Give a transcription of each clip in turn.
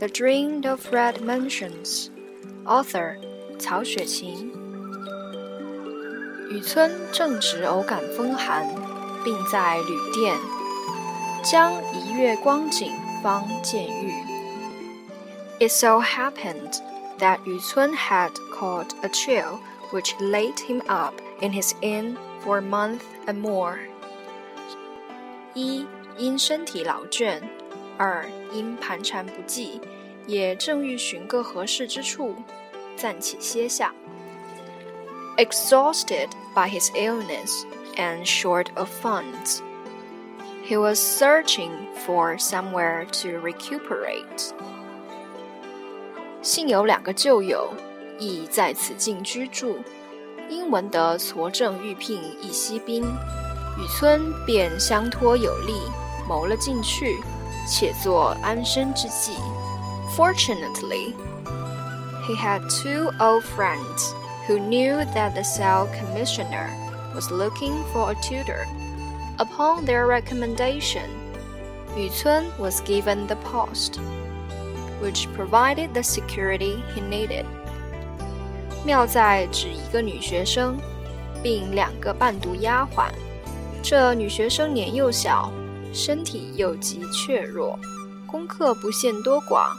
The Dream of Red Mansions, author 曹雪芹。雨村正值偶感风寒，病在旅店，将一月光景方见喻。It so happened that Yu Cun had caught a chill which laid him up in his inn for a month and more. 一因身体劳倦。二因盘缠不济， 也正欲寻个合适之处，暂且歇下。Exhausted by his illness and short of funds, he was searching for somewhere to recuperate. 幸有两个旧友亦在此境居住，因闻得痤症欲聘一西兵，雨村便相托有力，谋了进去。且作安身之计。Fortunately, he had two old friends who knew that the Salt Commissioner was looking for a tutor. Upon their recommendation, Yu Cun was given the post, which provided the security he needed. 妙在指一个女学生，并两个伴读丫鬟。这女学生年幼小，身体又极怯弱，功课不限多寡。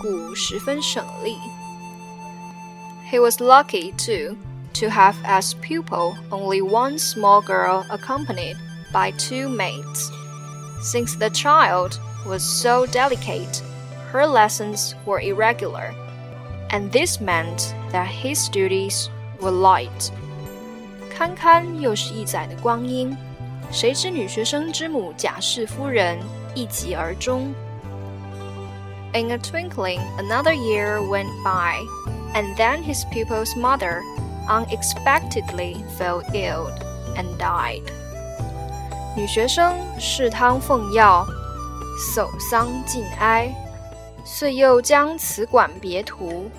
故十分省力。He was lucky, too, to have as pupil only one small girl accompanied by two maids. Since the child was so delicate, her lessons were irregular, and this meant that his duties were light. 堪堪又是一载的光阴。谁知女学生之母贾氏夫人一疾而终。 In a twinkling, another year went by, and then his pupil's mother unexpectedly fell ill and died. 女学生侍汤奉药，守丧尽哀，遂又将此馆别图。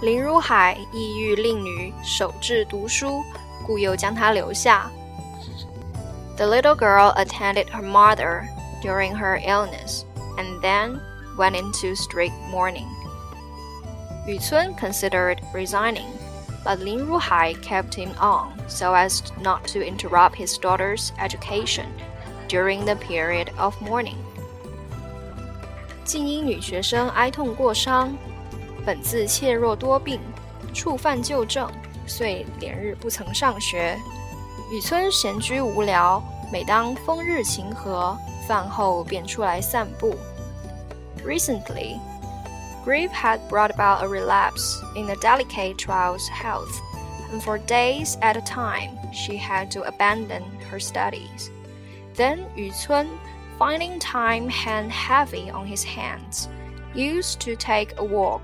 林如海意欲令女守志读书，故又将她留下。the little girl attended her mother during her illness and then went into strict mourning. Yu Cun considered resigning, but Lin Ruhai kept him on so as not to interrupt his daughter's education during the period of mourning. 竟因女学生哀痛过伤，本自怯弱多病，触犯旧症，遂连日不曾上学。雨村闲居无聊，每当风日晴和，饭后便出来散步。 Recently, grief had brought about a relapse in the delicate child's health, and for days at a time she had to abandon her studies. Then Yu Cun, finding time hang heavy on his hands, used to take a walk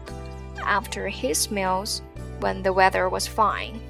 after his meals when the weather was fine.